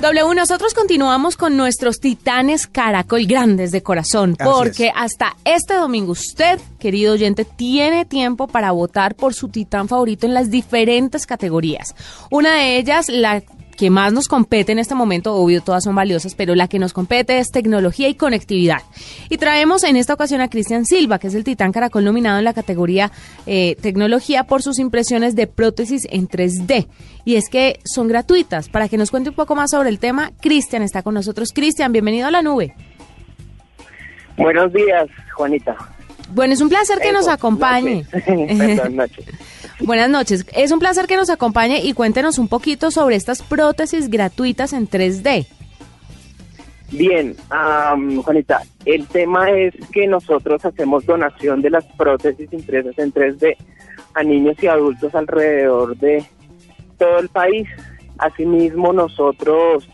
W, nosotros continuamos con nuestros titanes caracol grandes de corazón, Así porque es. hasta este domingo usted, querido oyente, tiene tiempo para votar por su titán favorito en las diferentes categorías. Una de ellas, la que más nos compete en este momento, obvio todas son valiosas, pero la que nos compete es tecnología y conectividad. Y traemos en esta ocasión a Cristian Silva, que es el titán caracol nominado en la categoría eh, tecnología por sus impresiones de prótesis en 3D. Y es que son gratuitas. Para que nos cuente un poco más sobre el tema, Cristian está con nosotros. Cristian, bienvenido a la nube. Buenos días, Juanita. Bueno, es un placer que nos acompañe. noches. Perdón, noches. Buenas noches. Es un placer que nos acompañe y cuéntenos un poquito sobre estas prótesis gratuitas en 3D. Bien, am, Juanita, el tema es que nosotros hacemos donación de las prótesis impresas en 3D a niños y adultos alrededor de todo el país. Asimismo, nosotros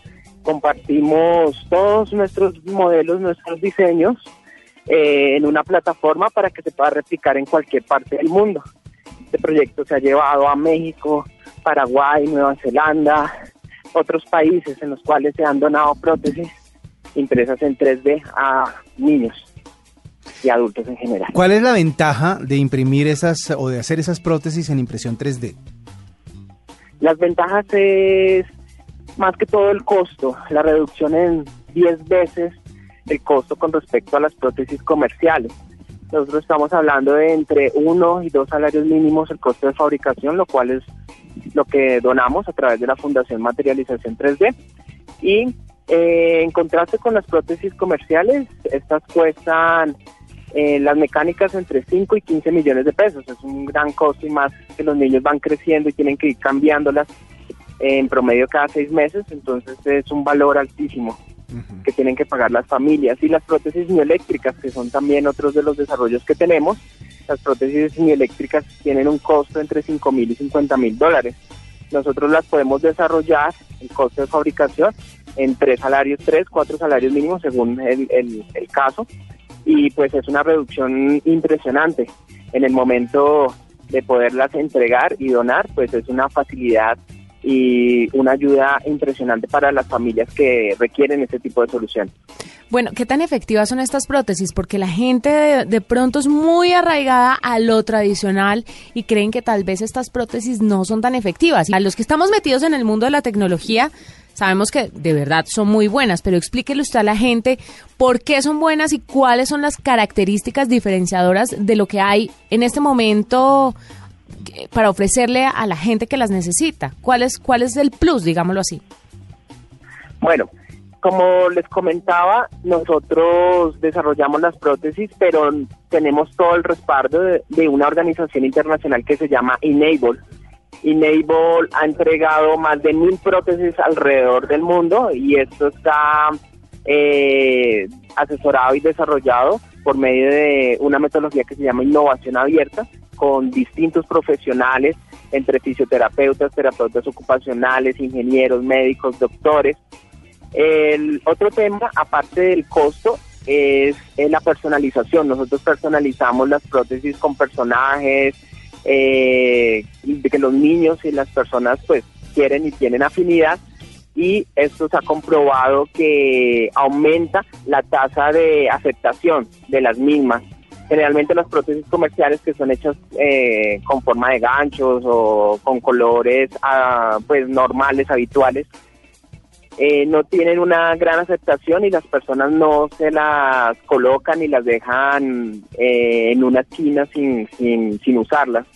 compartimos todos nuestros modelos, nuestros diseños eh, en una plataforma para que se pueda replicar en cualquier parte del mundo. Este proyecto se ha llevado a México, Paraguay, Nueva Zelanda, otros países en los cuales se han donado prótesis impresas en 3D a niños y adultos en general. ¿Cuál es la ventaja de imprimir esas o de hacer esas prótesis en impresión 3D? Las ventajas es más que todo el costo, la reducción en 10 veces el costo con respecto a las prótesis comerciales. Nosotros estamos hablando de entre uno y dos salarios mínimos el costo de fabricación, lo cual es lo que donamos a través de la Fundación Materialización 3D. Y eh, en contraste con las prótesis comerciales, estas cuestan eh, las mecánicas entre 5 y 15 millones de pesos. Es un gran costo y más que los niños van creciendo y tienen que ir cambiándolas en promedio cada seis meses, entonces es un valor altísimo que tienen que pagar las familias. Y las prótesis mioeléctricas, que son también otros de los desarrollos que tenemos, las prótesis mioeléctricas tienen un costo entre 5 mil y 50 mil dólares. Nosotros las podemos desarrollar, el costo de fabricación, en tres salarios, tres, cuatro salarios mínimos según el, el, el caso. Y pues es una reducción impresionante. En el momento de poderlas entregar y donar, pues es una facilidad y una ayuda impresionante para las familias que requieren este tipo de solución. Bueno, ¿qué tan efectivas son estas prótesis? Porque la gente de, de, pronto es muy arraigada a lo tradicional y creen que tal vez estas prótesis no son tan efectivas. A los que estamos metidos en el mundo de la tecnología, sabemos que de verdad son muy buenas, pero explíquele usted a la gente por qué son buenas y cuáles son las características diferenciadoras de lo que hay en este momento para ofrecerle a la gente que las necesita. ¿Cuál es, cuál es el plus, digámoslo así? Bueno, como les comentaba, nosotros desarrollamos las prótesis, pero tenemos todo el respaldo de, de, una organización internacional que se llama Enable. Enable ha entregado más de mil prótesis alrededor del mundo y esto está eh, asesorado y desarrollado por medio de una metodología que se llama innovación abierta, con distintos profesionales, entre fisioterapeutas, terapeutas ocupacionales, ingenieros, médicos, doctores. El otro tema, aparte del costo, es, la personalización. Nosotros personalizamos las prótesis con personajes, eh, de que los niños y las personas pues quieren y tienen afinidad y esto se ha comprobado que aumenta la tasa de aceptación de las mismas. Generalmente las prótesis comerciales que son hechas eh, con forma de ganchos o con colores ah, pues normales, habituales, eh, no tienen una gran aceptación y las personas no se las colocan y las dejan eh, en una esquina sin, sin, sin usarlas.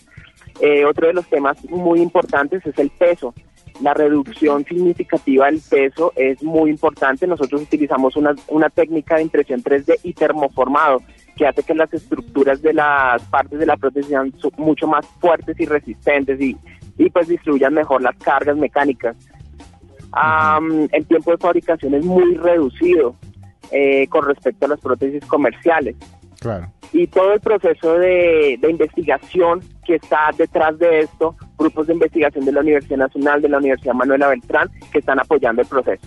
Eh, otro de los temas muy importantes es el peso. La reducción significativa del peso es muy importante. Nosotros utilizamos una, una técnica de impresión 3D y termoformado que hace que las estructuras de las partes de la prótesis sean mucho más fuertes y resistentes y, y pues distribuyan mejor las cargas mecánicas. am, el tiempo de fabricación es muy reducido eh, con respecto a las prótesis comerciales. Claro. Y todo el proceso de, de investigación que está detrás de esto, grupos de investigación de la Universidad Nacional, de la Universidad Manuela Beltrán, que están apoyando el proceso.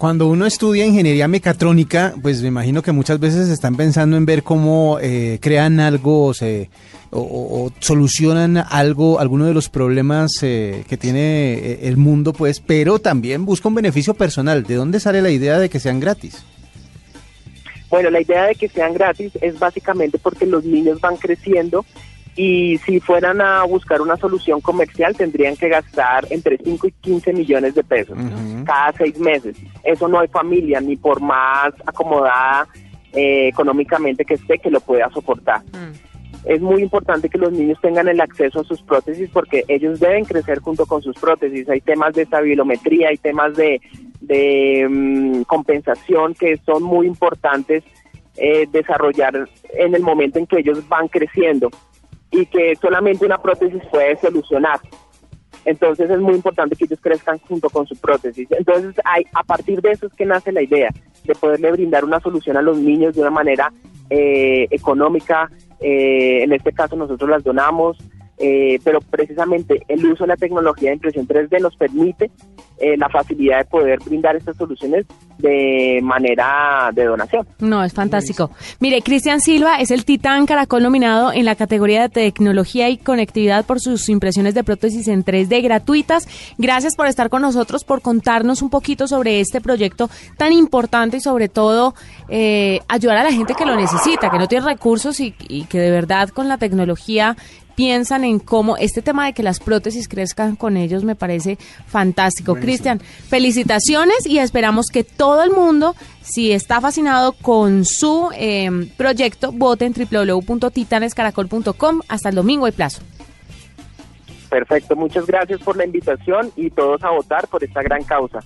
Cuando uno estudia ingeniería mecatrónica, pues me imagino que muchas veces están pensando en ver cómo eh, crean algo o, se- o- o- solucionan algo, alguno de los problemas eh, que tiene eh, el mundo, pues, pero también busca un beneficio personal. ¿De dónde sale la idea de que sean gratis? Bueno, la idea de que sean gratis es básicamente porque los niños van creciendo y si fueran a buscar una solución comercial tendrían que gastar entre 5 y 15 millones de pesos Ujú. Cada seis meses. Eso no hay familia, ni por más acomodada eh, económicamente que esté, que lo pueda soportar. Es muy importante que los niños tengan el acceso a sus prótesis porque ellos deben crecer junto con sus prótesis. Hay temas de estabilometría, hay temas de, de mm, compensación que son muy importantes eh, desarrollar en el momento en que ellos van creciendo y que solamente una prótesis puede solucionar. Entonces es muy importante que ellos crezcan junto con su prótesis. Entonces hay, a partir de eso es que nace la idea de poderle brindar una solución a los niños de una manera eh, económica. Eh, en este caso nosotros las donamos, eh, pero precisamente el uso de la tecnología de impresión 3D nos permite eh, la facilidad de poder brindar estas soluciones de manera de donación. No, es fantástico. Mire, Cristian Silva es el titán caracol nominado en la categoría de tecnología y conectividad por sus impresiones de prótesis en 3D gratuitas. Gracias por estar con nosotros, por contarnos un poquito sobre este proyecto tan importante y sobre todo eh, ayudar a la gente que lo necesita, que no tiene recursos y, y que de verdad con la tecnología piensan en cómo este tema de que las prótesis crezcan con ellos me parece fantástico. Cristian, felicitaciones y esperamos que todo el mundo, si está fascinado con su eh, proyecto, vote en www.titanescaracol.com. Hasta el domingo hay plazo. Perfecto, muchas gracias por la invitación y todos a votar por esta gran causa.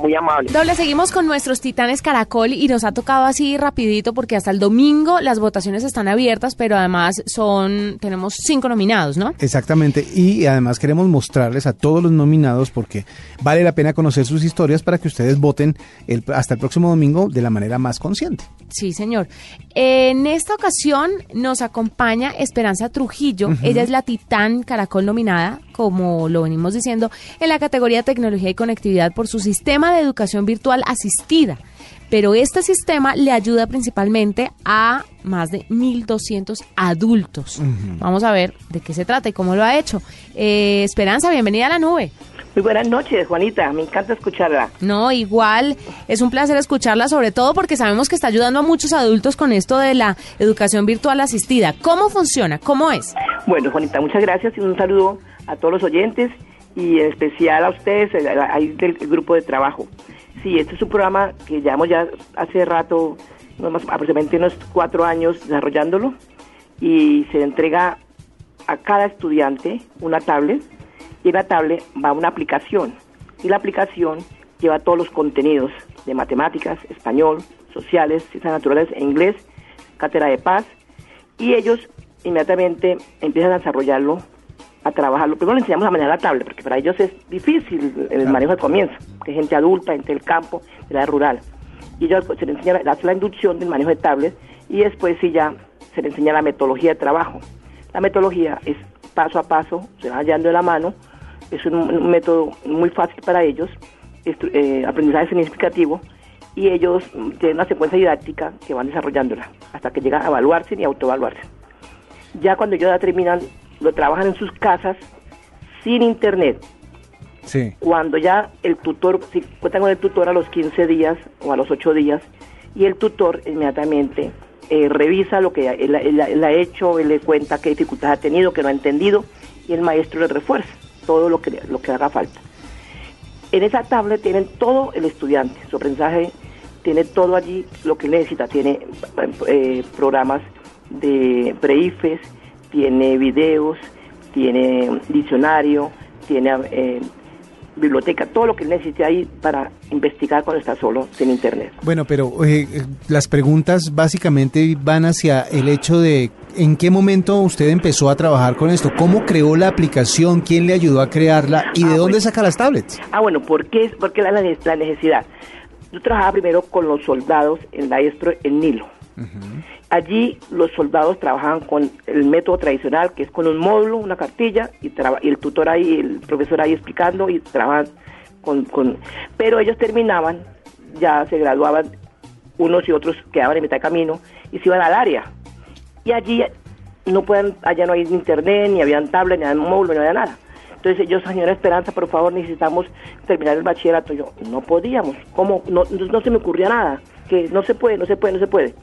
Muy amable. Doble, seguimos con nuestros titanes caracol y nos ha tocado así rapidito porque hasta el domingo las votaciones están abiertas, pero además son, tenemos cinco nominados, ¿no? Exactamente, y además queremos mostrarles a todos los nominados porque vale la pena conocer sus historias para que ustedes voten el- hasta el próximo domingo de la manera más consciente. Sí, señor. En esta ocasión nos acompaña Esperanza Trujillo. Ella es la titán caracol nominada, como lo venimos diciendo, en la categoría Tecnología y Conectividad por su sistema de educación virtual asistida. Pero este sistema le ayuda principalmente a más de 1.200 adultos. Vamos a ver de qué se trata y cómo lo ha hecho. Eh, Esperanza, bienvenida a la nube. Muy buenas noches, Juanita. Me encanta escucharla. No, igual es un placer escucharla, sobre todo porque sabemos que está ayudando a muchos adultos con esto de la educación virtual asistida. ¿Cómo funciona? ¿Cómo es? Bueno, Juanita, muchas gracias y un saludo a todos los oyentes y en especial a ustedes, el- ahí del grupo de trabajo. Sí, este es un programa que llevamos ya hace rato, aproximadamente unos cuatro años desarrollándolo y se entrega a cada estudiante una tablet y en la tablet va una aplicación y la aplicación lleva todos los contenidos de matemáticas, español, sociales, ciencias naturales e inglés, cátedra de paz y ellos inmediatamente empiezan a desarrollarlo, a trabajarlo. Primero les enseñamos a manejar la tablet, porque para ellos es difícil el manejo al comienzo, que es gente adulta, gente del campo, de la rural. Y ellos se les enseña la, la inducción del manejo de tablet y después sí ya se les enseña la metodología de trabajo. La metodología es paso a paso, se va hallando de la mano, es un, un método muy fácil para ellos, eh, aprendizaje significativo, y ellos mm, tienen una secuencia didáctica que van desarrollándola hasta que llegan a evaluarse y autoevaluarse. Ya cuando ellos ya terminan, lo trabajan en sus casas sin internet. Sí. Cuando ya el tutor, si cuentan con el tutor a los 15 días o a los 8 días, y el tutor inmediatamente eh, revisa lo que él, él- él ha hecho, él le cuenta qué dificultades ha tenido, que no ha entendido, y el maestro le refuerza todo lo que, lo que haga falta. En esa tablet tienen todo el estudiante, su aprendizaje tiene todo allí lo que necesita, tiene eh, programas de preifes, tiene videos, tiene diccionario, tiene eh, biblioteca, todo lo que necesite ahí para investigar cuando está solo, sin internet. Bueno, pero eh, las preguntas básicamente van hacia el hecho de en qué momento usted empezó a trabajar con esto, cómo creó la aplicación, quién le ayudó a crearla y de Ah, dónde bueno. saca las tablets. Ah, bueno, ¿por qué, por qué la, la necesidad? Yo trabajaba primero con los soldados en la ESPRO en Nilo. Allí los soldados trabajaban con el método tradicional, que es con un módulo, una cartilla, y, y el tutor ahí, el profesor ahí explicando, y trabajan con, con... Pero ellos terminaban, ya se graduaban, unos y otros quedaban en mitad de camino, y se iban al área. Y allí no pueden, allá no hay internet, ni habían tablet, ni había módulo, ni había nada. Entonces ellos, señora Esperanza, por favor, necesitamos terminar el bachillerato. Yo, no podíamos, ¿cómo? No, no, no se me ocurría nada, que no se puede, no se puede, no se puede.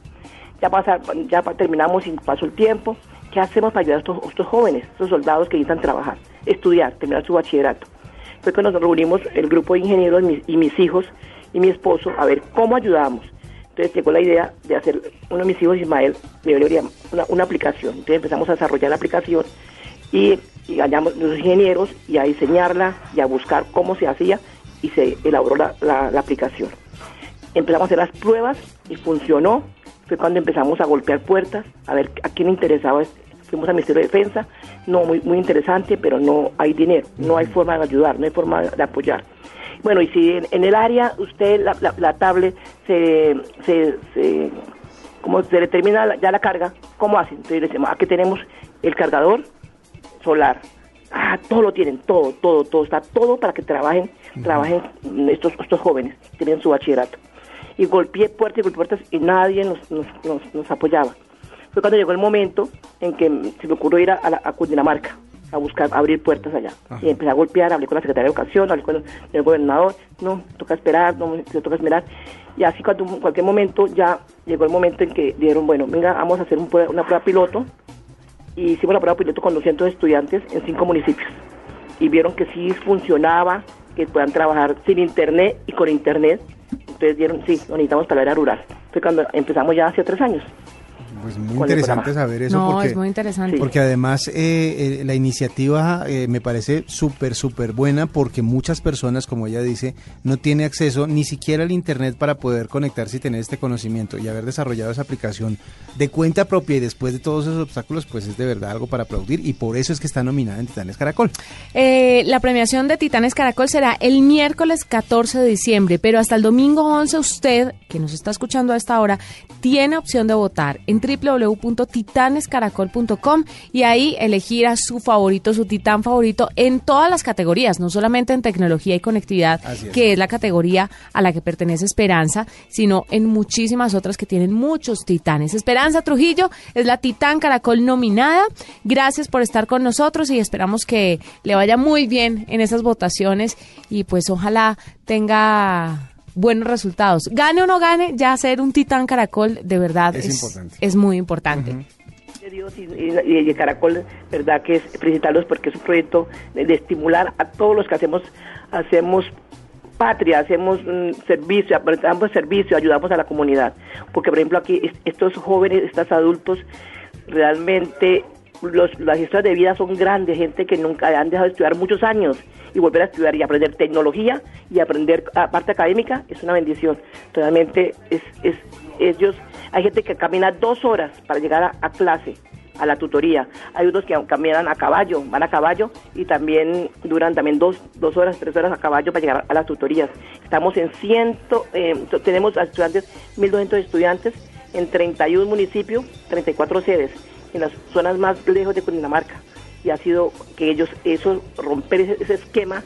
Ya, pasa, ya terminamos y pasó el tiempo. ¿Qué hacemos para ayudar a estos, estos jóvenes, estos soldados que necesitan trabajar, estudiar, terminar su bachillerato? Fue cuando nos reunimos el grupo de ingenieros mis- y mis hijos y mi esposo a ver cómo ayudamos. Entonces llegó la idea de hacer, uno de mis hijos, Ismael, me debería una, una aplicación. Entonces empezamos a desarrollar la aplicación y, y hallamos los ingenieros y a diseñarla y a buscar cómo se hacía y se elaboró la, aplicación. Empezamos a hacer las pruebas y funcionó. Fue cuando empezamos a golpear puertas, a ver a quién interesaba. Fuimos al Ministerio de Defensa, no, muy interesante, pero no hay dinero, no hay forma de ayudar, no hay forma de apoyar. Bueno, y si en, en el área usted, la, la, la tablet, se, se, se, como se le termina la- ya la carga, ¿cómo hacen? Entonces le decimos, aquí tenemos el cargador solar. Ah, todo lo tienen, todo, todo, todo, está todo para que trabajen, trabajen estos, estos jóvenes, tienen su bachillerato. Y golpeé puertas y golpeé puertas y nadie nos, nos, nos, nos apoyaba. Fue cuando llegó el momento en que se me ocurrió ir a, a, a Cundinamarca a buscar, a abrir puertas allá. Y empecé a golpear, hablé con la Secretaría de Educación, hablé con el, el gobernador, no, toca esperar, no, toca esperar. Y así cuando en cualquier momento ya llegó el momento en que dijeron, bueno, venga, vamos a hacer un una prueba piloto y hicimos la prueba piloto con 200 estudiantes en cinco municipios. Y vieron que sí funcionaba, que puedan trabajar sin internet y con internet. Entonces dieron, sí, lo necesitamos para la área rural. Fue cuando empezamos ya hace tres años. Pues muy ¿Cuál es el interesante saber eso no, porque es muy interesante. Porque además eh, eh, la iniciativa eh, me parece súper, súper buena porque muchas personas, como ella dice, no tiene acceso ni siquiera al Internet para poder conectarse y tener este conocimiento y haber desarrollado esa aplicación de cuenta propia y después de todos esos obstáculos, pues es de verdad algo para aplaudir y por eso es que está nominada en Titanes Caracol. Eh, la premiación de Titanes Caracol será el miércoles 14 de diciembre, pero hasta el domingo 11 usted, que nos está escuchando a esta hora, tiene opción de votar en www.titanescaracol.com y ahí elegir a su favorito, su titán favorito en todas las categorías, no solamente en tecnología y conectividad, es. que es la categoría a la que pertenece Esperanza, sino en muchísimas otras que tienen muchos titanes. Esperanza Trujillo es la titán Caracol nominada. Gracias por estar con nosotros y esperamos que le vaya muy bien en esas votaciones y pues ojalá tenga buenos resultados. Gane o no gane, ya ser un titán Caracol de verdad Es es, importante. es muy importante. de Dios y, y, y el Caracol, verdad que es felicitarlos porque es un proyecto de, de estimular a todos los que hacemos hacemos patria, hacemos mm, servicio, damos servicio, ayudamos a la comunidad. Porque, por ejemplo, aquí es- estos jóvenes, estos adultos, realmente los, las historias de vida son grandes, gente que nunca han dejado de estudiar muchos años y volver a estudiar y aprender tecnología y aprender parte académica es una bendición. Realmente es, es ellos, hay gente que camina dos horas para llegar a, clase, a la tutoría. Hay unos que caminan a caballo, van a caballo y también duran también dos, dos horas, tres horas a caballo para llegar a las tutorías. Estamos en ciento, eh, tenemos estudiantes, 1.200 estudiantes en 31 municipios, 34 sedes, en las zonas más lejos de Cundinamarca. Y ha sido que ellos, eso, romper ese, ese esquema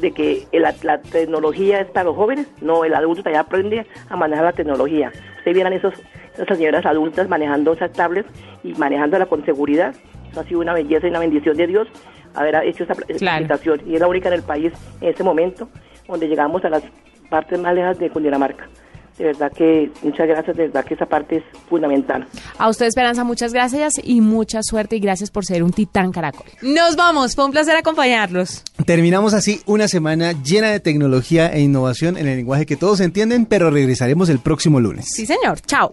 de que la, la tecnología es para los jóvenes, no, el adulto ya aprende a manejar la tecnología. Ustedes vieran esos, esas señoras adultas manejando esas tablets y manejándola con seguridad. Eso ha sido una belleza y una bendición de Dios haber hecho esa Claro. aplicación. Y es la única en el país en este momento donde llegamos a las partes más lejas de Cundinamarca. De verdad que, muchas gracias, de verdad que esa parte es fundamental. A usted, Esperanza, muchas gracias y mucha suerte y gracias por ser un titán Caracol. Nos vamos, fue un placer acompañarlos. Terminamos así una semana llena de tecnología e innovación en el lenguaje que todos entienden, pero regresaremos el próximo lunes. Sí, señor. Chao.